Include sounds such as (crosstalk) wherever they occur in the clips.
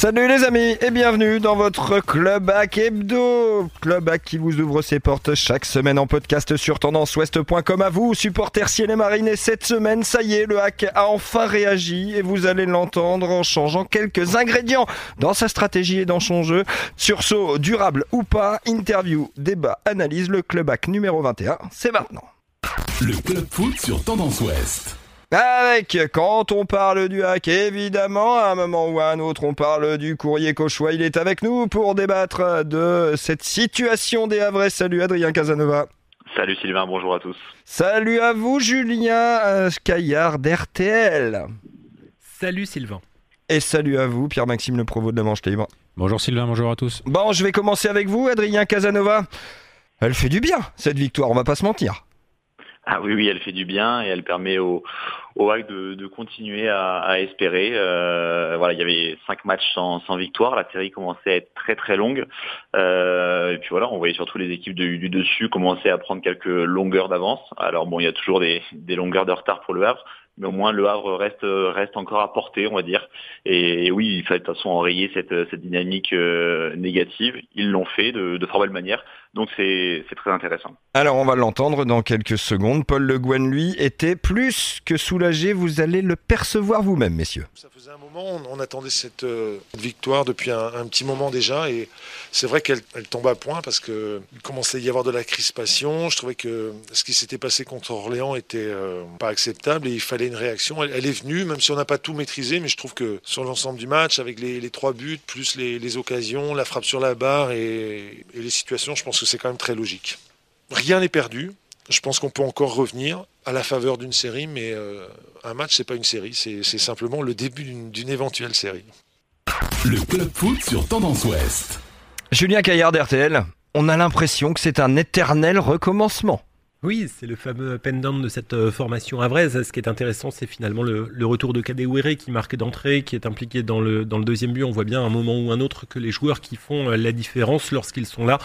Salut les amis et bienvenue dans votre Club Hack Hebdo. Club Hack qui vous ouvre ses portes chaque semaine en podcast sur tendanceouest.com à vous, supporters ciel et marine. Et cette semaine, ça y est, le hack a enfin réagi et vous allez l'entendre en changeant quelques ingrédients dans sa stratégie et dans son jeu. Sursaut durable ou pas, interview, débat, analyse, le Club Hack numéro 21, c'est maintenant. Le Club Foot sur Tendance Ouest. Avec, quand on parle du hack, évidemment, à un moment ou à un autre, on parle du courrier Cauchois. Il est avec nous pour débattre de cette situation des Havrais. Salut Adrien Casanova. Salut Sylvain, bonjour à tous. Salut à vous Julien euh, Scaillard d'RTL. Salut Sylvain. Et salut à vous Pierre-Maxime Le Provost de la Manche Libre. Bonjour Sylvain, bonjour à tous. Bon, je vais commencer avec vous Adrien Casanova. Elle fait du bien cette victoire, on va pas se mentir. Ah oui, oui, elle fait du bien et elle permet au, au hack de, de continuer à, à espérer. Euh, voilà, il y avait cinq matchs sans, sans, victoire. La série commençait à être très très longue. Euh, et puis voilà, on voyait surtout les équipes du, du dessus commencer à prendre quelques longueurs d'avance. Alors bon, il y a toujours des, des longueurs de retard pour le Havre, mais au moins le Havre reste reste encore à portée, on va dire. Et, et oui, il fallait de toute façon enrayer cette, cette dynamique euh, négative. Ils l'ont fait de, de fort belle manière. Donc c'est très intéressant. Alors on va l'entendre dans quelques secondes. Paul Le Guen, lui, était plus que soulagé. Vous allez le percevoir vous-même, messieurs. Ça faisait un moment, on, attendait cette euh, victoire depuis un, un, petit moment déjà. Et c'est vrai qu'elle tombe à point parce qu'il commençait à y avoir de la crispation. Je trouvais que ce qui s'était passé contre Orléans était euh, pas acceptable et il fallait une réaction. Elle, elle est venue, même si on n'a pas tout maîtrisé, mais je trouve que sur l'ensemble du match, avec les, les, trois buts, plus les, les, occasions, la frappe sur la barre et, et les situations, je pense que c'est quand même très logique. Rien n'est perdu. Je pense qu'on peut encore revenir à la faveur d'une série, mais euh, un match, c'est pas une série, c'est simplement le début d'une éventuelle série. Le Club Foot sur Tendance Ouest. Julien Caillard d'RTL, on a l'impression que c'est un éternel recommencement. Oui, c'est le fameux pendant de cette euh, formation havraise. Ce qui est intéressant, c'est finalement le, le, retour de Kadewere qui marque d'entrée, qui est impliqué dans le, dans le deuxième but. On voit bien à un moment ou un autre que les joueurs qui font euh, la différence lorsqu'ils sont là,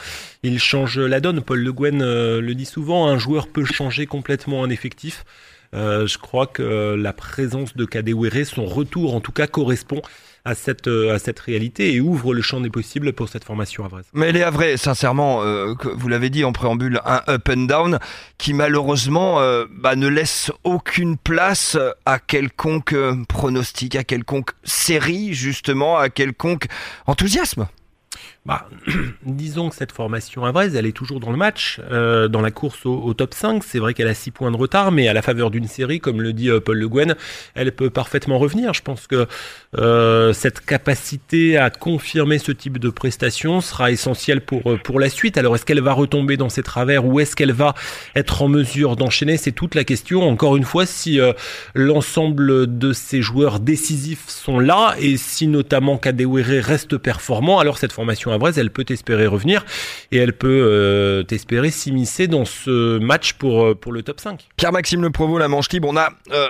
ils changent la donne. Paul Le Guen euh, le dit souvent, un joueur peut changer complètement un effectif. Euh, je crois que la présence de Kadewere, son retour en tout cas, correspond à cette, à cette réalité et ouvre le champ des possibles pour cette formation havraise. Mais les Havrais, sincèrement, euh, vous l'avez dit en préambule, un up and down qui malheureusement euh, bah, ne laisse aucune place à quelconque euh, pronostic, à quelconque série justement, à quelconque enthousiasme. Bah, (clears throat) disons que cette formation havraise, elle est toujours dans le match, euh, dans la course au, au top 5. C'est vrai qu'elle a 6 points de retard, mais à la faveur d'une série, comme le dit euh, Paul Le Guen, elle peut parfaitement revenir. Je pense que euh, cette capacité à confirmer ce type de prestation sera essentielle pour, euh, pour la suite. Alors, est-ce qu'elle va retomber dans ses travers ou est-ce qu'elle va être en mesure d'enchaîner? C'est toute la question. Encore une fois, si euh, l'ensemble de ces joueurs décisifs sont là et si notamment Kadewere reste performant, alors cette formation elle peut espérer revenir et elle peut euh, espérer s'immiscer dans ce match pour, pour le top 5. Pierre-Maxime Le Provost, la manche libre, on a euh,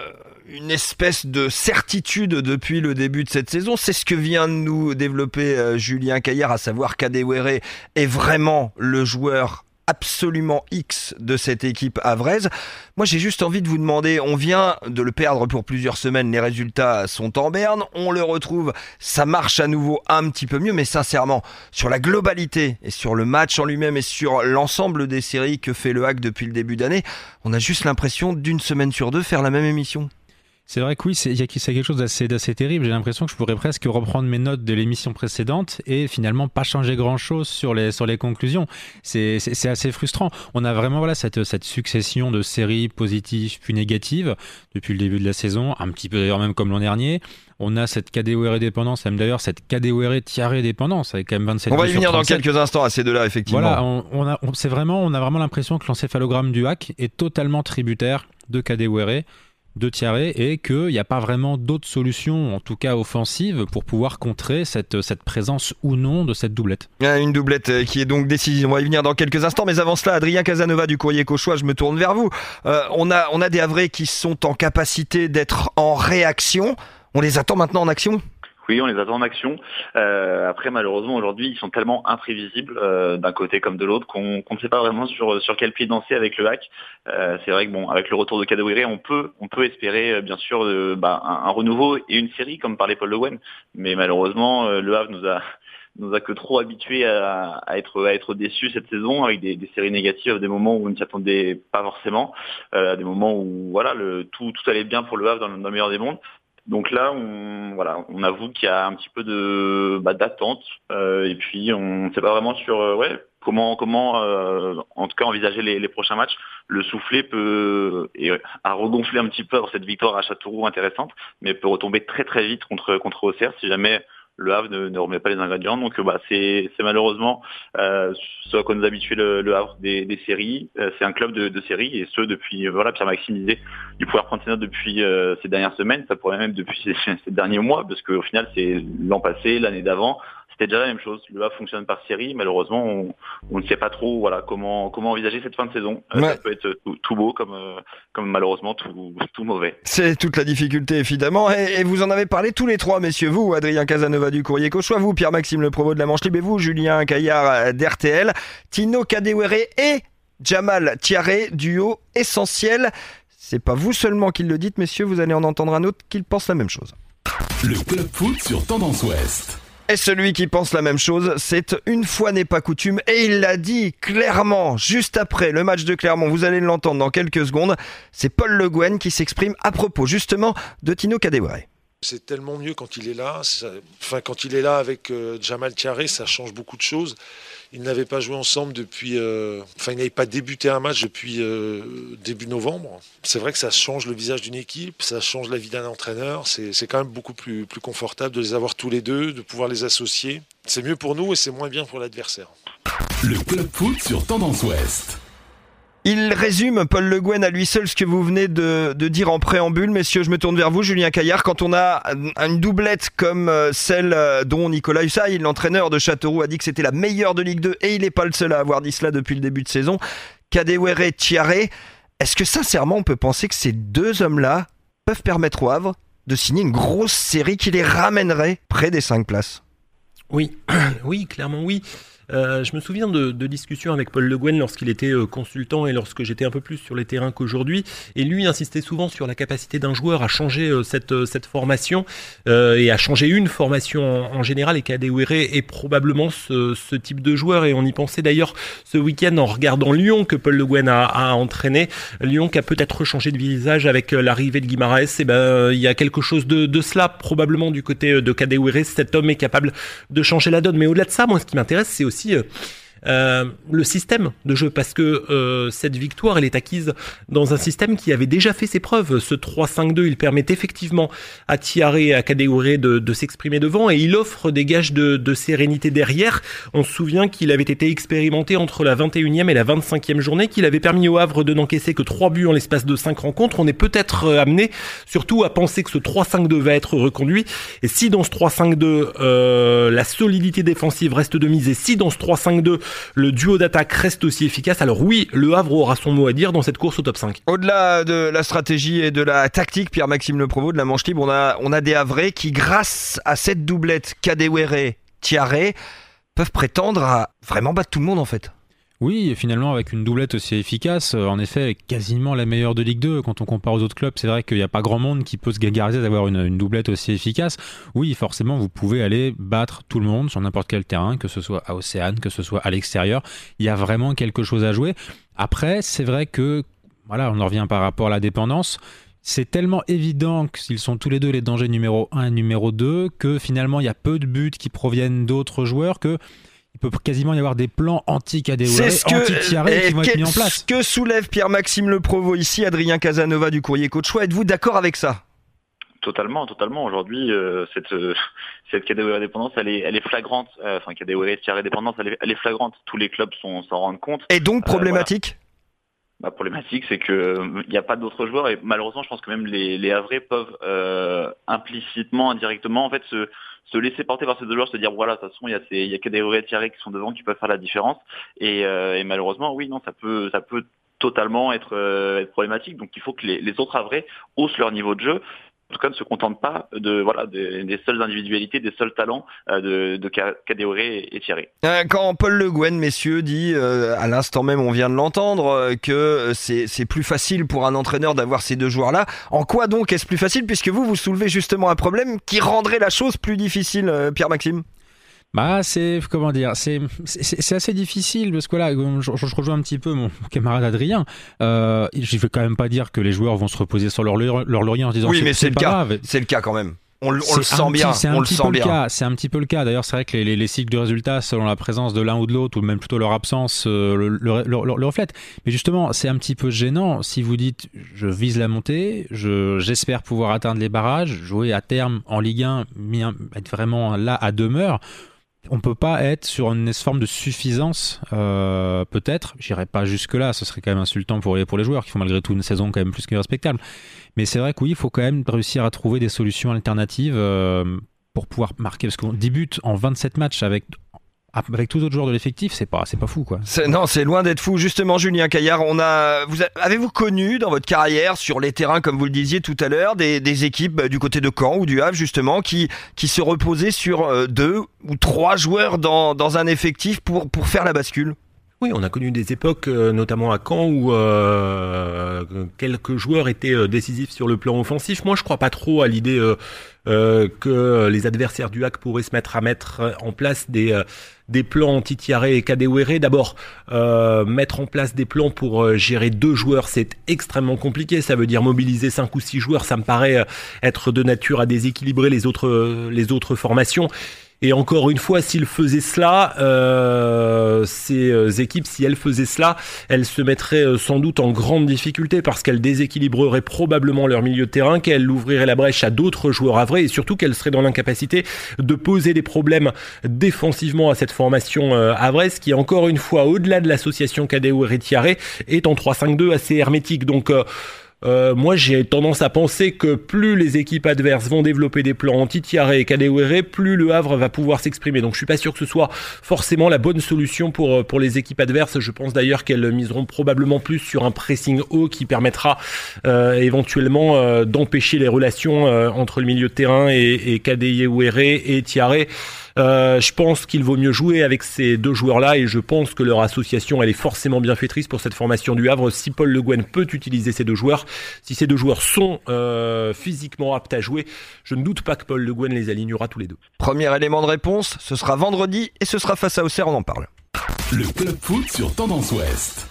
une espèce de certitude depuis le début de cette saison. C'est ce que vient de nous développer euh, Julien Caillard, à savoir qu'Adewere est vraiment le joueur absolument X de cette équipe havraise. Moi, j'ai juste envie de vous demander, on vient de le perdre pour plusieurs semaines, les résultats sont en berne, on le retrouve, ça marche à nouveau un petit peu mieux, mais sincèrement, sur la globalité et sur le match en lui-même et sur l'ensemble des séries que fait le hack depuis le début d'année, on a juste l'impression d'une semaine sur deux faire la même émission. C'est vrai que oui, a quelque chose d'assez terrible. J'ai l'impression que je pourrais presque reprendre mes notes de l'émission précédente et finalement pas changer grand-chose sur les, sur les conclusions. C'est assez frustrant. On a vraiment voilà, cette, cette succession de séries positives puis négatives depuis le début de la saison, un petit peu d'ailleurs même comme l'an dernier. On a cette KDOR dépendance, même d'ailleurs cette KDOR tiaré dépendance avec quand même 27 On va y venir dans quelques instants à ces deux-là, effectivement. Voilà, on, on a, on, c'est vraiment, on a vraiment l'impression que l'encéphalogramme du hack est totalement tributaire de KDOR de Thierry et qu'il n'y a pas vraiment d'autres solutions, en tout cas offensives, pour pouvoir contrer cette, cette présence ou non de cette doublette. Une doublette qui est donc décisive. On va y venir dans quelques instants, mais avant cela, Adrien Casanova du Courrier Cauchois, je me tourne vers vous. Euh, on, a, on a des Havrais qui sont en capacité d'être en réaction. On les attend maintenant en action? Oui, on les attend en action. Euh, après, malheureusement, aujourd'hui, ils sont tellement imprévisibles euh, d'un côté comme de l'autre qu'on ne sait pas vraiment sur, sur quel pied danser avec le hack. Euh, c'est vrai que bon, avec le retour de Kadewere, on peut, on peut espérer bien sûr bah, un, renouveau et une série comme parlait Paul Le. Mais malheureusement, le Havre nous a (laughs) nous a que trop habitués à, être à être déçus cette saison avec des, séries négatives, des moments où on ne s'y attendait pas forcément, euh, des moments où voilà le tout tout allait bien pour le Havre dans le meilleur des mondes. Donc là, on, voilà, on avoue qu'il y a un petit peu de bah, d'attente euh, et puis on ne sait pas vraiment sur euh, ouais comment comment euh, en tout cas envisager les, prochains matchs. Le soufflet peut et a regonflé un petit peu dans cette victoire à Châteauroux intéressante, mais peut retomber très très vite contre contre Auxerre si jamais le Havre ne, remet pas les ingrédients. Donc bah, c'est malheureusement euh, ce à quoi nous habitué le, le Havre des, des séries. Euh, c'est un club de, de séries et ce depuis voilà Pierre pouvait reprendre ses notes depuis euh, ces dernières semaines, ça pourrait même depuis (laughs) ces, ces derniers mois parce qu'au final c'est l'an passé, l'année d'avant, c'était déjà la même chose. Le Havre fonctionne par série. Malheureusement, on, ne sait pas trop voilà comment comment envisager cette fin de saison. Euh, ça peut être tout, beau comme euh, comme malheureusement tout tout mauvais. C'est toute la difficulté évidemment. Et, vous en avez parlé tous les trois, messieurs. Vous, Adrien Casanova du Courrier Cauchois, vous, Pierre-Maxime Le Provo de la Manche Libre, et vous, Julien Caillard euh, d'RTL, Tino Kadewere et Jamal Tiaré, duo essentiel. C'est pas vous seulement qui le dites, messieurs. Vous allez en entendre un autre qui pense la même chose. Le club foot sur Tendance Ouest. Et celui qui pense la même chose, c'est une fois n'est pas coutume, et il l'a dit clairement juste après le match de Clermont, vous allez l'entendre dans quelques secondes, c'est Paul Le Guen qui s'exprime à propos justement de Tino Kadewere. C'est tellement mieux quand il est là. enfin, quand il est là avec euh, Jamal Tiaré, ça change beaucoup de choses. Ils n'avaient pas joué ensemble depuis. Euh, enfin, ils n'avaient pas débuté un match depuis euh, début novembre. C'est vrai que ça change le visage d'une équipe, ça change la vie d'un entraîneur. C'est quand même beaucoup plus, plus confortable de les avoir tous les deux, de pouvoir les associer. C'est mieux pour nous et c'est moins bien pour l'adversaire. Le club foot sur Tendance Ouest. Il résume, Paul Le Guen, à lui seul ce que vous venez de, dire en préambule. Messieurs, je me tourne vers vous, Julien Caillard. Quand on a une doublette comme euh, celle euh, dont Nicolas Hussaï, l'entraîneur de Châteauroux, a dit que c'était la meilleure de Ligue 2, et il n'est pas le seul à avoir dit cela depuis le début de saison, Kadewere Thiaré, est-ce que sincèrement on peut penser que ces deux hommes-là peuvent permettre au Havre de signer une grosse série qui les ramènerait près des cinq places? Oui, (clears throat) oui, clairement oui. Euh, je me souviens de, discussions avec Paul Le Guen lorsqu'il était euh, consultant et lorsque j'étais un peu plus sur les terrains qu'aujourd'hui. Et lui insistait souvent sur la capacité d'un joueur à changer euh, cette, cette formation et à changer une formation en, général. Et Kadewere est probablement ce, type de joueur. Et on y pensait d'ailleurs ce week-end en regardant Lyon que Paul Le Guen a, entraîné. Lyon qui a peut-être changé de visage avec l'arrivée de Guimaraes. Et ben, il y a quelque chose de, de cela probablement du côté de Kadewere. Cet homme est capable de changer la donne. Mais au-delà de ça, moi, ce qui m'intéresse, c'est aussi aussi euh, le système de jeu parce que euh, cette victoire elle est acquise dans un système qui avait déjà fait ses preuves. Ce 3-5-2 il permet effectivement à Tiaré et à Kadewere de, de s'exprimer devant et il offre des gages de, de sérénité derrière. On se souvient qu'il avait été expérimenté entre la 21e et la 25e journée, qu'il avait permis au Havre de n'encaisser que 3 buts en l'espace de 5 rencontres. On est peut-être euh, amené surtout à penser que ce 3-5-2 va être reconduit et si dans ce 3-5-2 euh, la solidité défensive reste de mise et si dans ce 3-5-2 le duo d'attaque reste aussi efficace. Alors oui, le Havre aura son mot à dire dans cette course au top 5. Au-delà de la stratégie et de la tactique, Pierre-Maxime Le Provost de la Manche Libre, on a, des Havrais qui, grâce à cette doublette Kadewere, Tiaré, peuvent prétendre à vraiment battre tout le monde en fait. Oui, finalement, avec une doublette aussi efficace, euh, en effet, quasiment la meilleure de Ligue 2. Quand on compare aux autres clubs, c'est vrai qu'il n'y a pas grand monde qui peut se gargariser d'avoir une, doublette aussi efficace. Oui, forcément, vous pouvez aller battre tout le monde sur n'importe quel terrain, que ce soit à Océane, que ce soit à l'extérieur. Il y a vraiment quelque chose à jouer. Après, c'est vrai que, voilà, on en revient par rapport à la dépendance c'est tellement évident qu'ils sont tous les deux les dangers numéro 1 et numéro 2 que finalement il y a peu de buts qui proviennent d'autres joueurs que il peut quasiment y avoir des plans anti-Kadewere, anti-Tiaré qui vont être mis en place. Ce que soulève Pierre-Maxime Le Provo ici, Adrien Casanova du Courrier Coach. Êtes-vous d'accord avec ça? Totalement, totalement. Aujourd'hui, euh, cette euh, cette dépendance, elle est, elle est flagrante. Euh, enfin, Kadewere Tiaré dépendance, elle est, elle est, flagrante. Tous les clubs s'en rendent compte. Et donc problématique? La problématique, c'est que il n'y a pas d'autres joueurs et malheureusement, je pense que même les, les Havrais peuvent implicitement, indirectement, en fait, se se laisser porter par ces deux joueurs, se dire voilà, de toute façon, il y a, ces, il y a que des Thierry qui sont devant qui peuvent faire la différence. Et, euh, et, malheureusement, oui, non, ça peut, ça peut totalement être, euh, problématique. Donc il faut que les, les autres avrais haussent leur niveau de jeu. Tout cas ne se contente pas de voilà des, seules individualités, des seuls talents de, de et, Thierry. Quand Paul Le Guen, messieurs, dit à l'instant même, on vient de l'entendre, que c'est plus facile pour un entraîneur d'avoir ces deux joueurs-là. En quoi donc est-ce plus facile puisque vous vous soulevez justement un problème qui rendrait la chose plus difficile, Pierre Maxime bah, c'est comment dire, c'est c'est assez difficile parce que là, je, rejoins un petit peu mon (laughs) camarade Adrien. Euh, je vais quand même pas dire que les joueurs vont se reposer sur leur, leur laurier en se disant oui, mais c'est le cas. C'est le cas quand même. On, le sent bien. C'est un, petit peu le cas. C'est un petit peu le cas. D'ailleurs, c'est vrai que les, les, cycles de résultats, selon la présence de l'un ou de l'autre, ou même plutôt leur absence, euh, le, le, le, reflètent. Mais justement, c'est un petit peu gênant si vous dites je vise la montée, j'espère pouvoir atteindre les barrages, jouer à terme en Ligue 1, être vraiment là à demeure on peut pas être sur une forme de suffisance, euh, peut-être. J'irai pas jusque-là, ce serait quand même insultant pour les, pour les joueurs qui font malgré tout une saison quand même plus que respectable. Mais c'est vrai que oui, il faut quand même réussir à trouver des solutions alternatives euh, pour pouvoir marquer. Parce qu'on débute en 27 matchs avec avec tous autres joueurs de l'effectif, c'est pas, c'est pas fou quoi. Non, c'est loin d'être fou. Justement, Julien Caillard, on a, vous avez-vous connu dans votre carrière sur les terrains, comme vous le disiez tout à l'heure, des, équipes bah, du côté de Caen ou du Havre justement qui, qui se reposaient sur euh, deux ou trois joueurs dans, dans un effectif pour, pour faire la bascule? Oui, on a connu des époques, euh, notamment à Caen, où euh, quelques joueurs étaient euh, décisifs sur le plan offensif. Moi, je crois pas trop à l'idée que les adversaires du hack pourraient se mettre à mettre en place des des plans anti-Tiaré et Kadewere. D'abord, mettre en place des plans pour gérer deux joueurs, c'est extrêmement compliqué. Ça veut dire mobiliser cinq ou six joueurs. Ça me paraît être de nature à déséquilibrer les autres les autres formations. Et encore une fois, s'ils faisaient cela, euh, ces euh, équipes, si elles faisaient cela, elles se mettraient euh, sans doute en grande difficulté parce qu'elles déséquilibreraient probablement leur milieu de terrain, qu'elles ouvriraient la brèche à d'autres joueurs à vrai et surtout qu'elles seraient dans l'incapacité de poser des problèmes défensivement à cette formation à vrai, ce qui encore une fois, au-delà de l'association Kadeo et est en 3-5-2 assez hermétique. Donc euh, moi, j'ai tendance à penser que plus les équipes adverses vont développer des plans anti-Tiaré et Kadewere, plus le Havre va pouvoir s'exprimer. Donc, je suis pas sûr que ce soit forcément la bonne solution pour euh, pour les équipes adverses. Je pense d'ailleurs qu'elles miseront probablement plus sur un pressing haut qui permettra euh, éventuellement d'empêcher les relations entre le milieu de terrain et, et et Tiaré. Euh, je pense qu'il vaut mieux jouer avec ces deux joueurs-là et je pense que leur association, elle est forcément bienfaitrice pour cette formation du Havre. Si Paul Le Guen peut utiliser ces deux joueurs, si ces deux joueurs sont euh, physiquement aptes à jouer, je ne doute pas que Paul Le Guen les alignera tous les deux. Premier élément de réponse, ce sera vendredi et ce sera face à Auxerre, on en parle. Le club foot sur Tendance Ouest.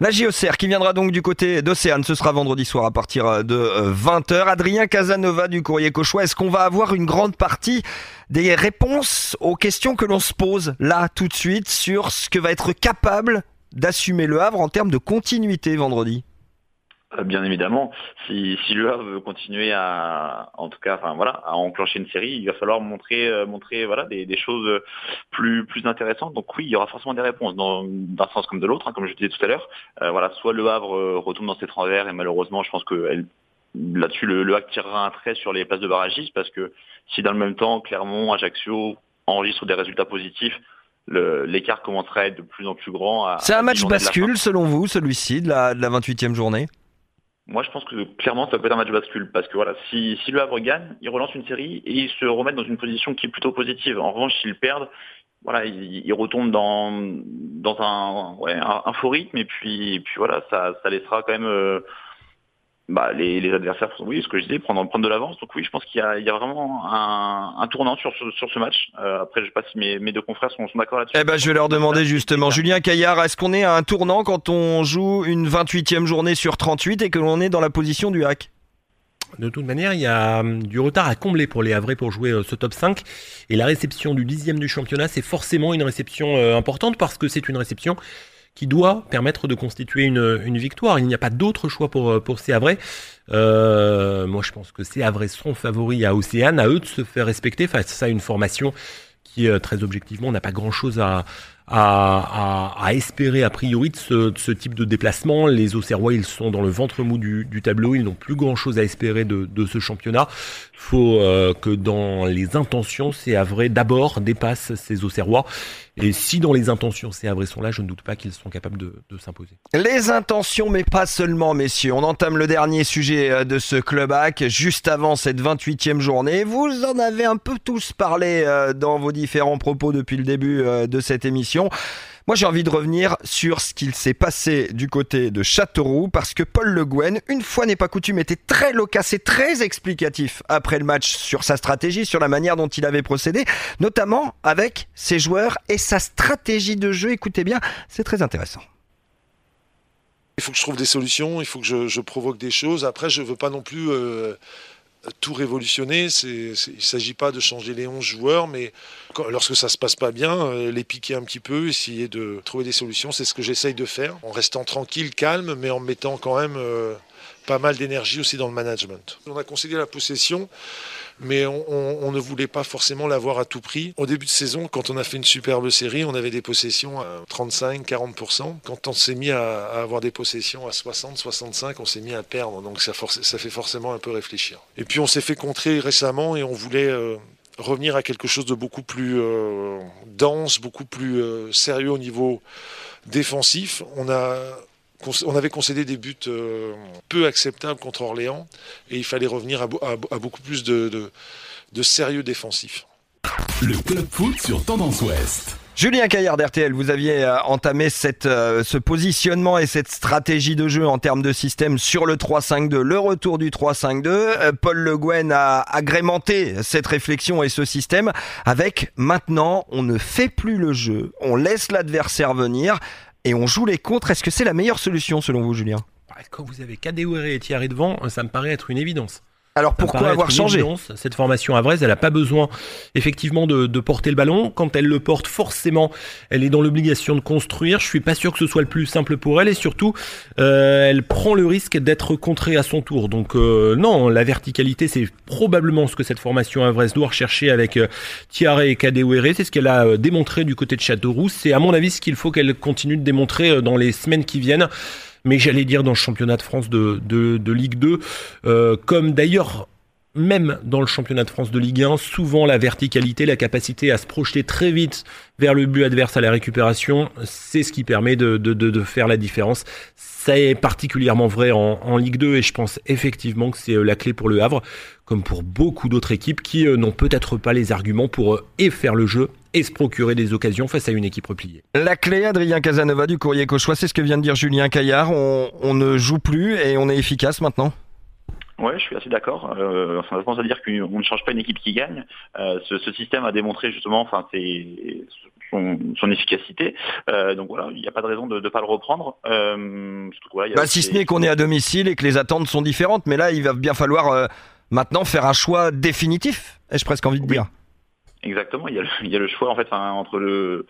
La JOCR qui viendra donc du côté d'Océane, ce sera vendredi soir à partir de 20h. Euh, Adrien Casanova du Courrier Cauchois, est-ce qu'on va avoir une grande partie des réponses aux questions que l'on se pose là tout de suite sur ce que va être capable d'assumer le Havre en termes de continuité vendredi? euh, Bien évidemment, si, si le Havre veut continuer à, en tout cas, enfin voilà, à enclencher une série, il va falloir montrer, euh, montrer voilà des, choses plus plus intéressantes. Donc oui, il y aura forcément des réponses d'un sens comme de l'autre, hein, comme je disais tout à l'heure. Euh, voilà, soit le Havre retourne dans ses travers et malheureusement, je pense que là-dessus le, le Havre tirera un trait sur les places de barragistes parce que si dans le même temps Clermont, Ajaccio enregistrent des résultats positifs, l'écart commencerait à être de plus en plus grand. C'est un match bascule selon vous, celui-ci de la, de la 28e journée? Moi, je pense que clairement, ça peut être un match bascule parce que voilà, si, si le Havre gagne, il relance une série et ils se remettent dans une position qui est plutôt positive. En revanche, s'ils perdent, voilà, ils, retombent dans dans un ouais un, faux rythme et puis puis voilà, ça ça laissera quand même euh, bah, les, les, adversaires, oui, ce que je disais, prendre, prendre de l'avance. Donc oui, je pense qu'il y, y a, vraiment un, un tournant sur, sur, ce match. Euh, après, je sais pas si mes, mes deux confrères sont, sont d'accord là-dessus. Eh ben, je vais leur demander justement, Julien Caillard, est-ce qu'on est à un tournant quand on joue une 28e journée sur 38 et que l'on est dans la position du hack? De toute manière, il y a hum, du retard à combler pour les Havrais pour jouer euh, ce top 5. Et la réception du dixième du championnat, c'est forcément une réception euh, importante parce que c'est une réception qui doit permettre de constituer une, victoire. Il n'y a pas d'autre choix pour, pour ces Havrais. Euh, moi, je pense que ces Havrais seront favoris à Océane, à eux de se faire respecter face à une formation qui, euh, très objectivement, n'a pas grand-chose à, à, espérer a priori de ce, type de déplacement. Les Auxerrois, ils sont dans le ventre mou du, tableau, ils n'ont plus grand-chose à espérer de, ce championnat. Il faut euh, que dans les intentions, c'est vrai d'abord dépasse ces Auxerrois. Et si dans les intentions ces sont là, je ne doute pas qu'ils seront capables de, de s'imposer. Les intentions, mais pas seulement, messieurs. On entame le dernier sujet euh, de ce club hack juste avant cette 28e journée. Vous en avez un peu tous parlé euh, dans vos différents propos depuis le début de cette émission. Moi, j'ai envie de revenir sur ce qu'il s'est passé du côté de Châteauroux parce que Paul Le Guen, une fois n'est pas coutume, était très loquace et très explicatif après le match sur sa stratégie, sur la manière dont il avait procédé, notamment avec ses joueurs et sa stratégie de jeu. Écoutez bien, c'est très intéressant. Il faut que je trouve des solutions, il faut que je, provoque des choses. Après, je ne veux pas non plus euh, tout révolutionner. il ne s'agit pas de changer les 11 joueurs, mais lorsque ça se passe pas bien, euh, les piquer un petit peu, essayer de trouver des solutions. C'est ce que j'essaye de faire, en restant tranquille, calme, mais en mettant quand même euh, pas mal d'énergie aussi dans le management. On a concédé la possession mais on, ne voulait pas forcément l'avoir à tout prix. Au début de saison, quand on a fait une superbe série, on avait des possessions à 35-40%. Quand on s'est mis à, avoir des possessions à 60-65, on s'est mis à perdre. Donc ça, fait forcément un peu réfléchir. Et puis on s'est fait contrer récemment et on voulait... Euh, revenir à quelque chose de beaucoup plus euh, dense, beaucoup plus euh, sérieux au niveau défensif. On a on avait concédé des buts euh, peu acceptables contre Orléans et il fallait revenir à, beaucoup plus de, sérieux défensif. Le club foot sur Tendance Ouest. Julien Caillard d'RTL, vous aviez euh, entamé cette, euh, ce positionnement et cette stratégie de jeu en termes de système sur le 3-5-2, le retour du 3-5-2. Paul Le Guen a agrémenté cette réflexion et ce système avec maintenant on ne fait plus le jeu, on laisse l'adversaire venir et on joue les contres. Est-ce que c'est la meilleure solution selon vous, Julien? Bah, Quand vous avez Kadewere et Thierry devant, ça me paraît être une évidence. Alors pourquoi avoir changé Cette formation à Vraise, elle n'a pas besoin effectivement de, porter le ballon. Quand elle le porte, forcément, elle est dans l'obligation de construire. Je suis pas sûr que ce soit le plus simple pour elle et surtout, euh, elle prend le risque d'être contrée à son tour. Donc euh, non, la verticalité, c'est probablement ce que cette formation à Vraise doit rechercher avec euh, et Kadewere. C'est ce qu'elle a euh, démontré du côté de Châteauroux. C'est à mon avis ce qu'il faut qu'elle continue de démontrer dans les semaines qui viennent mais j'allais dire dans le championnat de France de, Ligue 2, euh, comme d'ailleurs même dans le championnat de France de Ligue 1, souvent la verticalité, la capacité à se projeter très vite vers le but adverse à la récupération, c'est ce qui permet de, faire la différence. Ça est particulièrement vrai en, en, Ligue 2 et je pense effectivement que c'est euh, la clé pour le Havre, comme pour beaucoup d'autres équipes qui euh, n'ont peut-être pas les arguments pour et faire le jeu et se procurer des occasions face à une équipe repliée. La clé, Adrien Casanova du Courrier Cauchois, c'est ce que vient de dire Julien Caillard. On, ne joue plus et on est efficace maintenant Ouais, je suis assez d'accord. Euh, ça veut dire qu'on ne change pas une équipe qui gagne. Euh, ce, système a démontré justement, enfin, c'est son, efficacité. Euh, donc voilà, il n'y a pas de raison de ne pas le reprendre. Euh, bah, si ce n'est qu'on est à domicile et que les attentes sont différentes, mais là, il va bien falloir maintenant faire un choix définitif. Ai-je presque envie de dire. Exactement, il y, a le, (laughs) il y a le choix en fait entre le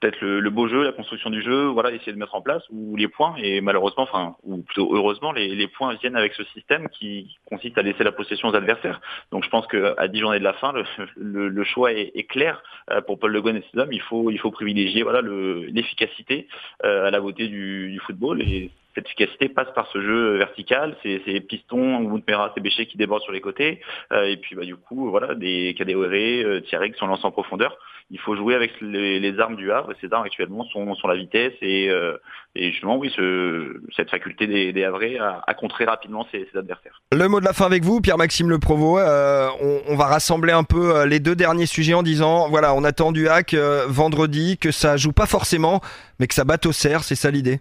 peut-être le, beau jeu, la construction du jeu, voilà, essayer de mettre en place ou les points et malheureusement, enfin ou plutôt heureusement, les, les, points viennent avec ce système qui consiste à laisser la possession aux adversaires. Donc je pense qu'à 10 journées de la fin, (laughs) le, le, choix est, est, clair euh, pour Paul Le Guen et ses hommes. Il faut il faut privilégier voilà l'efficacité euh, à la beauté du, du football cette efficacité passe par ce jeu vertical, ces, ces pistons, Woodmera, ces béchés qui débordent sur les côtés, euh, et puis bah, du coup, voilà, des KDOR, euh, Thierry qui sont lancés en profondeur. Il faut jouer avec les, armes du Havre, et ces armes actuellement sont, la vitesse et, euh, justement, oui, ce, cette faculté des, des à, contrer rapidement ses, adversaires. Le mot de la fin avec vous, Pierre-Maxime Le Provost. On, on, va rassembler un peu les deux derniers sujets en disant, voilà, on attend du hack vendredi, que ça joue pas forcément, mais que ça batte au cerf, c'est ça l'idée?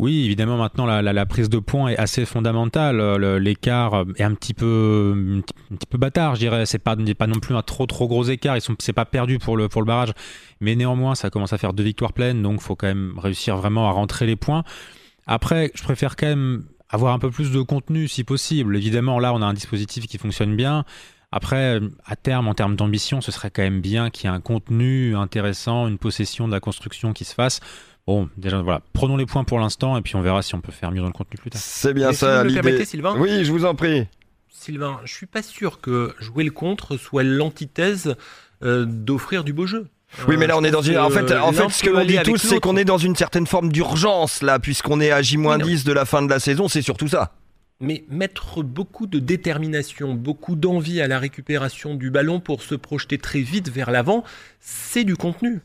Oui, évidemment, maintenant, la, prise de points est assez fondamentale. L'écart est un petit peu, bâtard, je dirais. C'est pas, pas non plus un trop, trop gros écart. Ils sont, c'est pas perdu pour le, pour le barrage. Mais néanmoins, ça commence à faire deux victoires pleines. Donc, il faut quand même réussir vraiment à rentrer les points. Après, je préfère quand même avoir un peu plus de contenu si possible. Évidemment, là, on a un dispositif qui fonctionne bien. Après, à terme, en termes d'ambition, ce serait quand même bien qu'il y ait un contenu intéressant, une possession de la construction qui se fasse. Bon, déjà, voilà, prenons les points pour l'instant et puis on verra si on peut faire mieux dans le contenu plus tard. C'est bien ça, l'idée. Sylvain Oui, je vous en prie. Sylvain, je suis pas sûr que jouer le contre soit l'antithèse euh, d'offrir du beau jeu. Oui, mais là, Euh, on est dans une. En fait, en fait, ce que l'on dit tous, c'est qu'on est dans une certaine forme d'urgence là, puisqu'on est à J-10 de la fin de la saison. C'est surtout ça. Mais mettre beaucoup de détermination, beaucoup d'envie à la récupération du ballon pour se projeter très vite vers l'avant, c'est du contenu.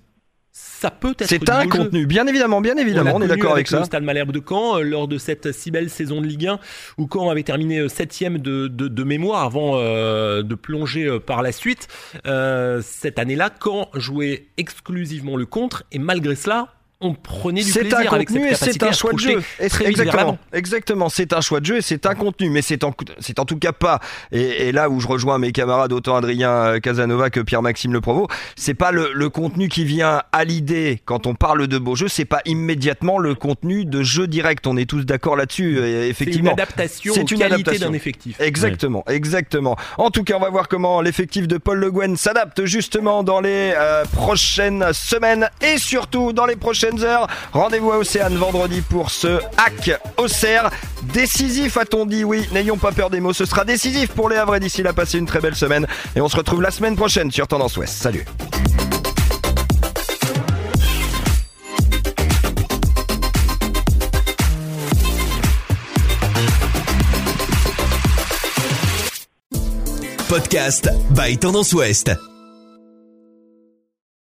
Ça peut être C'est un jeu. contenu, bien évidemment, bien évidemment. On est d'accord avec le ça. Stade Malherbe de Caen euh, lors de cette si belle saison de Ligue 1 où Caen avait terminé euh, septième de, de, de mémoire avant euh, de plonger euh, par la suite. Euh, cette année-là, Caen jouait exclusivement le contre et malgré cela, on prenait du plaisir un avec cette capacité c'est un choix de jeu. Très exactement, exactement. C'est un choix de jeu et c'est un contenu, mais c'est en, c'est en tout cas pas. Et, et là où je rejoins mes camarades, autant Adrien euh, Casanova que Pierre-Maxime Le Provost, c'est pas le, le contenu qui vient à l'idée quand on parle de beau jeu, c'est pas immédiatement le contenu de jeu direct. On est tous d'accord là-dessus, C'est une effectivement. adaptation C'est une adaptation. d'un effectif. Exactement, exactement. En tout cas, on va voir comment l'effectif de Paul Le Guen s'adapte justement dans les euh, prochaines semaines et surtout dans les prochaines Rendez-vous à Océane vendredi pour ce hack Auxerre. Décisif, a-t-on dit Oui, n'ayons pas peur des mots, ce sera décisif pour les Havres. D'ici là, passez une très belle semaine et on se retrouve la semaine prochaine sur Tendance Ouest. Salut Podcast by Tendance Ouest.